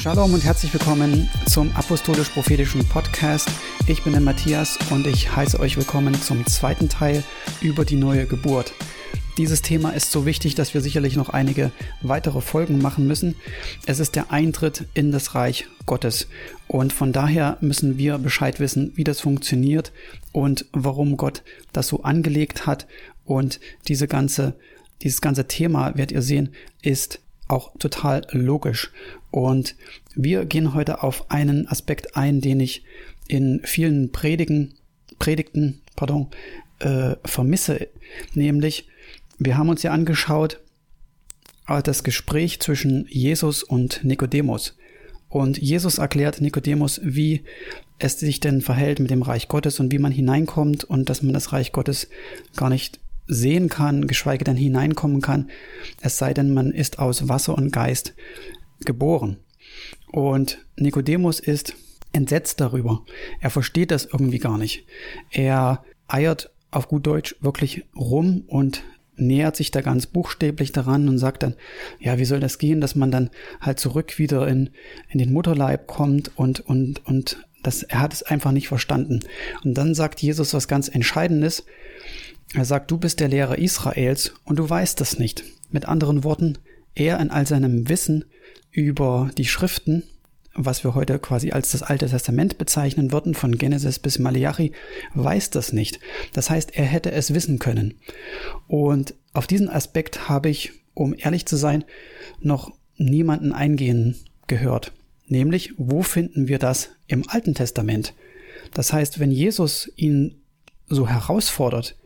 Shalom und herzlich willkommen zum Apostolisch-Prophetischen Podcast. Ich bin der Matthias und ich heiße euch willkommen zum zweiten Teil über die neue Geburt. Dieses Thema ist so wichtig, dass wir sicherlich noch einige weitere Folgen machen müssen. Es ist der Eintritt in das Reich Gottes und von daher müssen wir Bescheid wissen, wie das funktioniert und warum Gott das so angelegt hat und diese ganze dieses ganze Thema, werdet ihr sehen, ist auch total logisch. Und wir gehen heute auf einen Aspekt ein, den ich in vielen Predigen, Predigten, pardon, äh, vermisse. Nämlich, wir haben uns ja angeschaut, äh, das Gespräch zwischen Jesus und Nikodemus. Und Jesus erklärt Nikodemus, wie es sich denn verhält mit dem Reich Gottes und wie man hineinkommt und dass man das Reich Gottes gar nicht sehen kann, geschweige denn hineinkommen kann, es sei denn, man ist aus Wasser und Geist geboren. Und Nikodemus ist entsetzt darüber. Er versteht das irgendwie gar nicht. Er eiert auf gut Deutsch wirklich rum und nähert sich da ganz buchstäblich daran und sagt dann, ja, wie soll das gehen, dass man dann halt zurück wieder in, in den Mutterleib kommt und, und, und das, er hat es einfach nicht verstanden. Und dann sagt Jesus was ganz Entscheidendes, er sagt, du bist der Lehrer Israels und du weißt das nicht. Mit anderen Worten, er in all seinem Wissen über die Schriften, was wir heute quasi als das Alte Testament bezeichnen würden, von Genesis bis Malachi, weiß das nicht. Das heißt, er hätte es wissen können. Und auf diesen Aspekt habe ich, um ehrlich zu sein, noch niemanden eingehen gehört. Nämlich, wo finden wir das im Alten Testament? Das heißt, wenn Jesus ihn so herausfordert,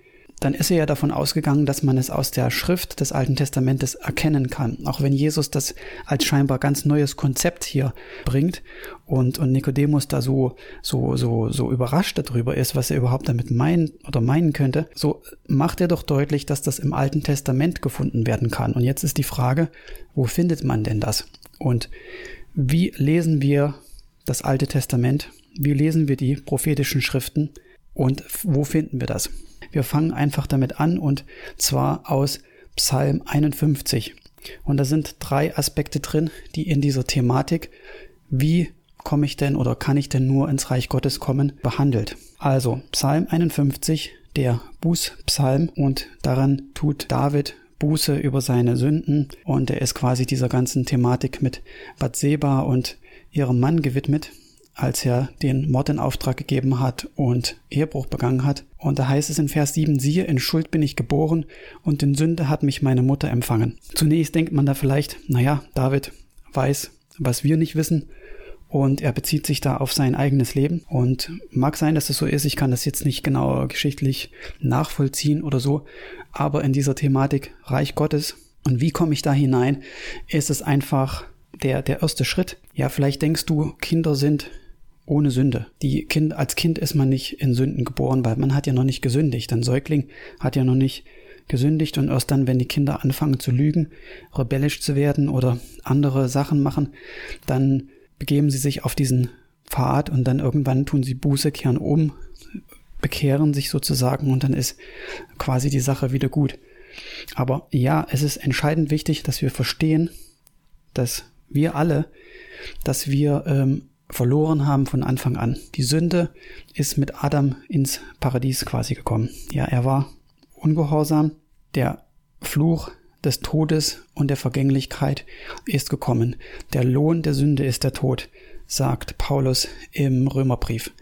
dann ist er ja davon ausgegangen, dass man es aus der Schrift des Alten Testamentes erkennen kann. Auch wenn Jesus das als scheinbar ganz neues Konzept hier bringt und, und Nikodemus da so, so, so, so überrascht darüber ist, was er überhaupt damit meinen oder meinen könnte, so macht er doch deutlich, dass das im Alten Testament gefunden werden kann. Und jetzt ist die Frage, wo findet man denn das? Und wie lesen wir das Alte Testament? Wie lesen wir die prophetischen Schriften? Und wo finden wir das? Wir fangen einfach damit an und zwar aus Psalm 51. Und da sind drei Aspekte drin, die in dieser Thematik, wie komme ich denn oder kann ich denn nur ins Reich Gottes kommen, behandelt. Also Psalm 51, der Bußpsalm und daran tut David Buße über seine Sünden und er ist quasi dieser ganzen Thematik mit Bathseba und ihrem Mann gewidmet als er den Mord in Auftrag gegeben hat und Ehebruch begangen hat. Und da heißt es in Vers 7, siehe, in Schuld bin ich geboren und in Sünde hat mich meine Mutter empfangen. Zunächst denkt man da vielleicht, naja, David weiß, was wir nicht wissen. Und er bezieht sich da auf sein eigenes Leben. Und mag sein, dass es so ist. Ich kann das jetzt nicht genau geschichtlich nachvollziehen oder so. Aber in dieser Thematik Reich Gottes und wie komme ich da hinein, ist es einfach der, der erste Schritt. Ja, vielleicht denkst du, Kinder sind ohne Sünde. Die kind, als Kind ist man nicht in Sünden geboren, weil man hat ja noch nicht gesündigt. Ein Säugling hat ja noch nicht gesündigt und erst dann, wenn die Kinder anfangen zu lügen, rebellisch zu werden oder andere Sachen machen, dann begeben sie sich auf diesen Pfad und dann irgendwann tun sie Buße, kehren um, bekehren sich sozusagen und dann ist quasi die Sache wieder gut. Aber ja, es ist entscheidend wichtig, dass wir verstehen, dass wir alle, dass wir ähm, verloren haben von Anfang an. Die Sünde ist mit Adam ins Paradies quasi gekommen. Ja, er war ungehorsam. Der Fluch des Todes und der Vergänglichkeit ist gekommen. Der Lohn der Sünde ist der Tod, sagt Paulus im Römerbrief.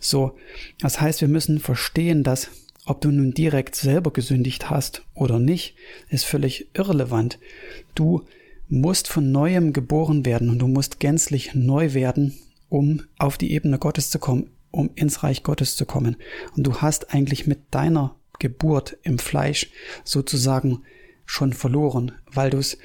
So, das heißt, wir müssen verstehen, dass ob du nun direkt selber gesündigt hast oder nicht, ist völlig irrelevant. Du musst von neuem geboren werden und du musst gänzlich neu werden, um auf die Ebene Gottes zu kommen, um ins Reich Gottes zu kommen. Und du hast eigentlich mit deiner Geburt im Fleisch sozusagen schon verloren, weil du es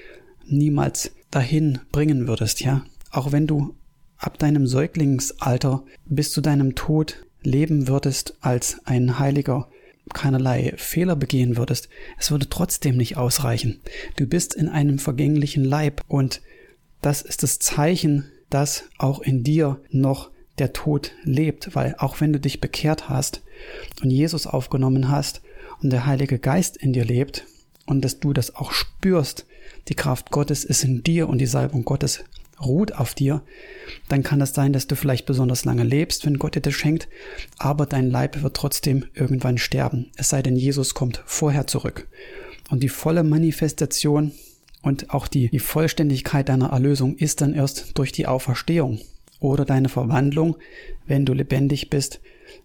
niemals dahin bringen würdest, ja. Auch wenn du ab deinem Säuglingsalter bis zu deinem Tod leben würdest als ein Heiliger, keinerlei Fehler begehen würdest, es würde trotzdem nicht ausreichen. Du bist in einem vergänglichen Leib und das ist das Zeichen dass auch in dir noch der Tod lebt, weil auch wenn du dich bekehrt hast und Jesus aufgenommen hast und der Heilige Geist in dir lebt und dass du das auch spürst, die Kraft Gottes ist in dir und die Salbung Gottes ruht auf dir, dann kann es sein, dass du vielleicht besonders lange lebst, wenn Gott dir das schenkt, aber dein Leib wird trotzdem irgendwann sterben, es sei denn, Jesus kommt vorher zurück. Und die volle Manifestation und auch die, die Vollständigkeit deiner Erlösung ist dann erst durch die Auferstehung oder deine Verwandlung, wenn du lebendig bist,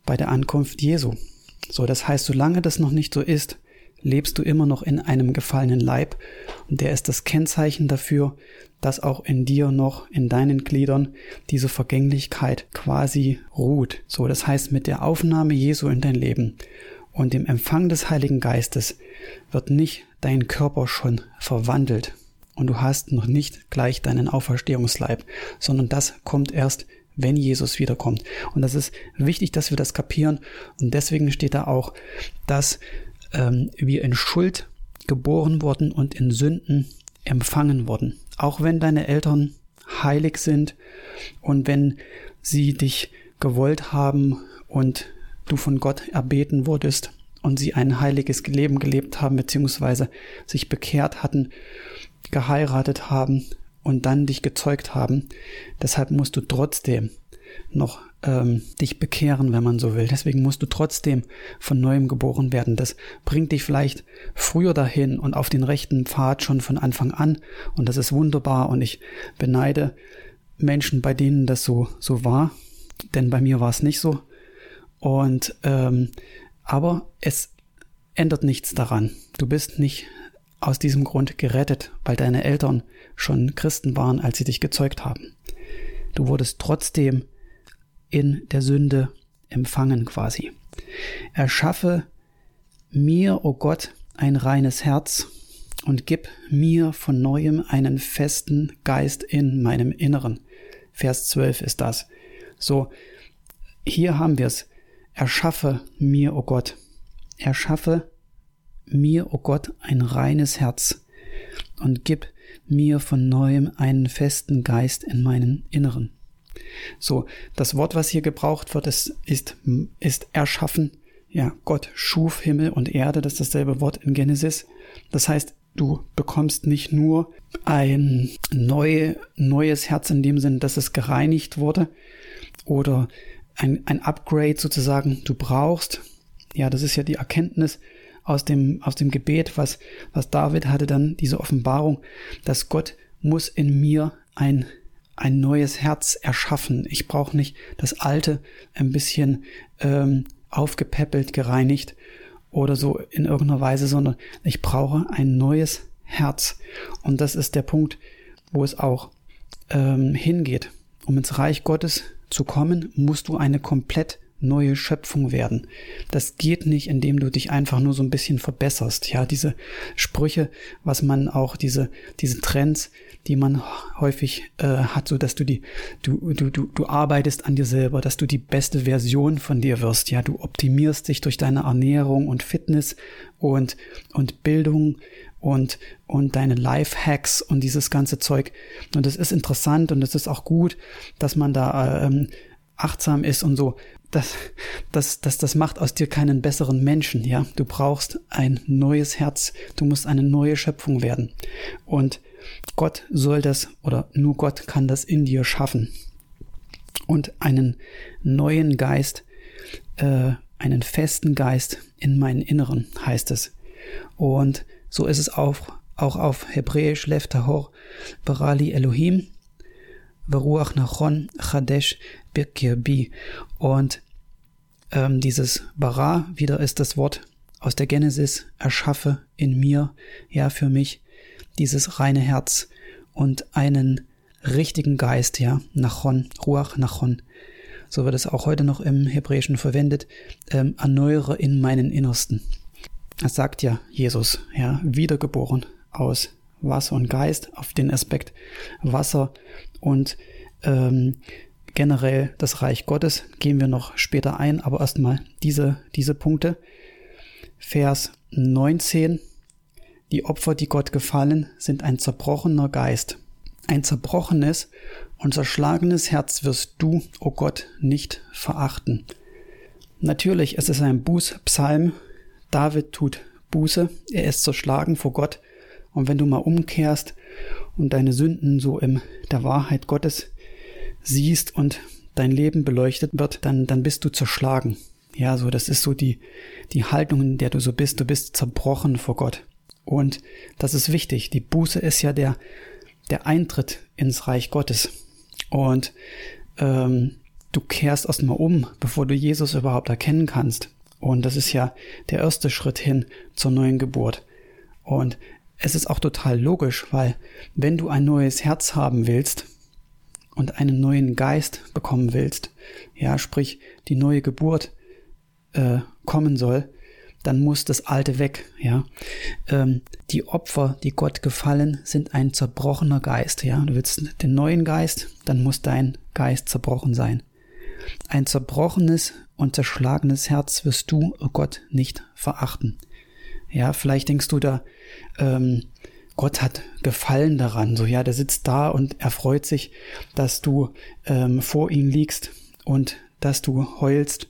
bei der Ankunft Jesu. So, das heißt, solange das noch nicht so ist, lebst du immer noch in einem gefallenen Leib und der ist das Kennzeichen dafür, dass auch in dir noch, in deinen Gliedern, diese Vergänglichkeit quasi ruht. So, das heißt, mit der Aufnahme Jesu in dein Leben und dem Empfang des Heiligen Geistes wird nicht dein Körper schon verwandelt und du hast noch nicht gleich deinen Auferstehungsleib, sondern das kommt erst, wenn Jesus wiederkommt. Und das ist wichtig, dass wir das kapieren und deswegen steht da auch, dass ähm, wir in Schuld geboren wurden und in Sünden empfangen wurden. Auch wenn deine Eltern heilig sind und wenn sie dich gewollt haben und du von Gott erbeten wurdest und sie ein heiliges Leben gelebt haben, beziehungsweise sich bekehrt hatten, geheiratet haben und dann dich gezeugt haben. Deshalb musst du trotzdem noch ähm, dich bekehren, wenn man so will. Deswegen musst du trotzdem von neuem geboren werden. Das bringt dich vielleicht früher dahin und auf den rechten Pfad schon von Anfang an. Und das ist wunderbar. Und ich beneide Menschen, bei denen das so so war, denn bei mir war es nicht so. Und ähm, aber es ändert nichts daran. Du bist nicht aus diesem Grund gerettet, weil deine Eltern schon Christen waren, als sie dich gezeugt haben. Du wurdest trotzdem in der Sünde empfangen quasi. Erschaffe mir, o oh Gott, ein reines Herz und gib mir von neuem einen festen Geist in meinem Inneren. Vers 12 ist das. So, hier haben wir es. Erschaffe mir, o oh Gott. Erschaffe mir, o oh Gott, ein reines Herz und gib mir von neuem einen festen Geist in meinen Inneren. So, das Wort, was hier gebraucht wird, ist, ist, ist erschaffen. Ja, Gott schuf Himmel und Erde, das ist dasselbe Wort in Genesis. Das heißt, du bekommst nicht nur ein neu, neues Herz in dem Sinn, dass es gereinigt wurde oder ein, ein Upgrade sozusagen du brauchst. Ja, das ist ja die Erkenntnis aus dem, aus dem Gebet, was, was David hatte dann diese Offenbarung, dass Gott muss in mir ein ein neues Herz erschaffen. Ich brauche nicht das alte ein bisschen ähm, aufgepäppelt, gereinigt oder so in irgendeiner Weise, sondern ich brauche ein neues Herz. Und das ist der Punkt, wo es auch ähm, hingeht. Um ins Reich Gottes zu kommen, musst du eine komplett neue Schöpfung werden. Das geht nicht, indem du dich einfach nur so ein bisschen verbesserst. Ja, diese Sprüche, was man auch diese diese Trends, die man häufig äh, hat, so dass du die du du du du arbeitest an dir selber, dass du die beste Version von dir wirst. Ja, du optimierst dich durch deine Ernährung und Fitness und und Bildung und und deine Life Hacks und dieses ganze Zeug. Und das ist interessant und es ist auch gut, dass man da ähm, achtsam ist und so das, das, das, das macht aus dir keinen besseren Menschen, ja. Du brauchst ein neues Herz. Du musst eine neue Schöpfung werden. Und Gott soll das, oder nur Gott kann das in dir schaffen. Und einen neuen Geist, äh, einen festen Geist in meinen Inneren, heißt es. Und so ist es auch, auch auf Hebräisch, Lev Tahor, Barali Elohim, Veruach Nachon Chadesh Birkirbi. Und ähm, dieses Bara wieder ist das Wort aus der Genesis, erschaffe in mir, ja, für mich, dieses reine Herz und einen richtigen Geist, ja, Nachon, Ruach Nachon. So wird es auch heute noch im Hebräischen verwendet, ähm, erneuere in meinen Innersten. Das sagt ja Jesus, ja, wiedergeboren aus Wasser und Geist auf den Aspekt Wasser und ähm, generell das Reich Gottes gehen wir noch später ein, aber erstmal diese, diese Punkte. Vers 19. Die Opfer, die Gott gefallen, sind ein zerbrochener Geist. Ein zerbrochenes und zerschlagenes Herz wirst du, o oh Gott, nicht verachten. Natürlich, es ist ein Bußpsalm. David tut Buße. Er ist zerschlagen vor Gott Und wenn du mal umkehrst und deine Sünden so in der Wahrheit Gottes siehst und dein Leben beleuchtet wird, dann, dann bist du zerschlagen. Ja, so, das ist so die, die Haltung, in der du so bist. Du bist zerbrochen vor Gott. Und das ist wichtig. Die Buße ist ja der, der Eintritt ins Reich Gottes. Und ähm, du kehrst erstmal um, bevor du Jesus überhaupt erkennen kannst. Und das ist ja der erste Schritt hin zur neuen Geburt. Und es ist auch total logisch, weil wenn du ein neues Herz haben willst und einen neuen Geist bekommen willst, ja, sprich die neue Geburt äh, kommen soll, dann muss das Alte weg, ja. Ähm, die Opfer, die Gott gefallen, sind ein zerbrochener Geist, ja. Du willst den neuen Geist, dann muss dein Geist zerbrochen sein. Ein zerbrochenes und zerschlagenes Herz wirst du, oh Gott, nicht verachten. Ja, vielleicht denkst du da, ähm, Gott hat Gefallen daran. So, ja, der sitzt da und er freut sich, dass du ähm, vor ihm liegst und dass du heulst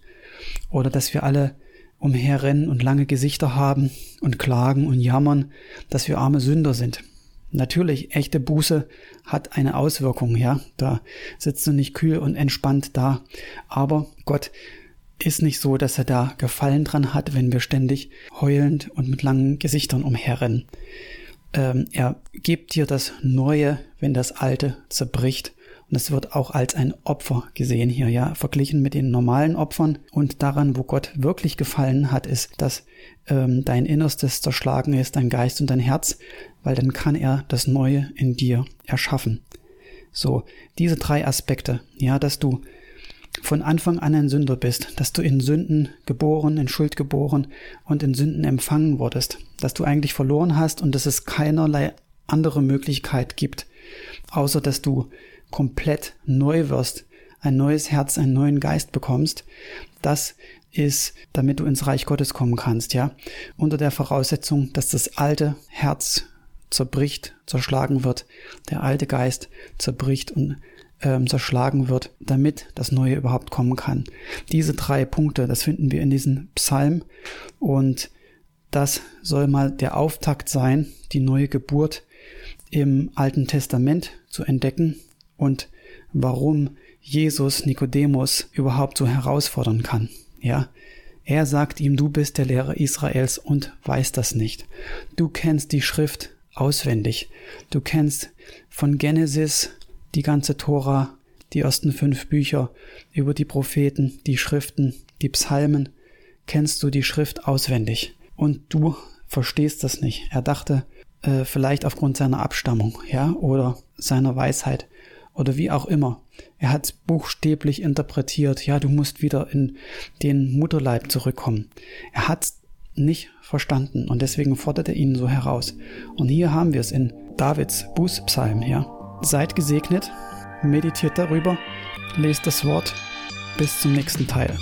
oder dass wir alle umherrennen und lange Gesichter haben und klagen und jammern, dass wir arme Sünder sind. Natürlich, echte Buße hat eine Auswirkung, ja. Da sitzt du nicht kühl und entspannt da. Aber Gott ist nicht so, dass er da Gefallen dran hat, wenn wir ständig heulend und mit langen Gesichtern umherrennen. Ähm, er gibt dir das Neue, wenn das Alte zerbricht. Und es wird auch als ein Opfer gesehen hier, ja, verglichen mit den normalen Opfern. Und daran, wo Gott wirklich gefallen hat, ist, dass ähm, dein Innerstes zerschlagen ist, dein Geist und dein Herz, weil dann kann er das Neue in dir erschaffen. So, diese drei Aspekte, ja, dass du von Anfang an ein Sünder bist, dass du in Sünden geboren, in Schuld geboren und in Sünden empfangen wurdest, dass du eigentlich verloren hast und dass es keinerlei andere Möglichkeit gibt, außer dass du komplett neu wirst, ein neues Herz, einen neuen Geist bekommst, das ist, damit du ins Reich Gottes kommen kannst, ja, unter der Voraussetzung, dass das alte Herz zerbricht, zerschlagen wird, der alte Geist zerbricht und ähm, zerschlagen wird, damit das Neue überhaupt kommen kann. Diese drei Punkte, das finden wir in diesem Psalm und das soll mal der Auftakt sein, die neue Geburt im Alten Testament zu entdecken und warum Jesus Nikodemus überhaupt so herausfordern kann. Ja, er sagt ihm, du bist der Lehrer Israels und weißt das nicht. Du kennst die Schrift auswendig. Du kennst von Genesis die ganze Tora, die ersten fünf Bücher über die Propheten, die Schriften, die Psalmen, kennst du die Schrift auswendig. Und du verstehst das nicht. Er dachte, äh, vielleicht aufgrund seiner Abstammung, ja, oder seiner Weisheit oder wie auch immer. Er hat buchstäblich interpretiert, ja, du musst wieder in den Mutterleib zurückkommen. Er hat nicht verstanden und deswegen fordert er ihn so heraus. Und hier haben wir es in Davids Bußpsalm, ja. Seid gesegnet, meditiert darüber, lest das Wort. Bis zum nächsten Teil.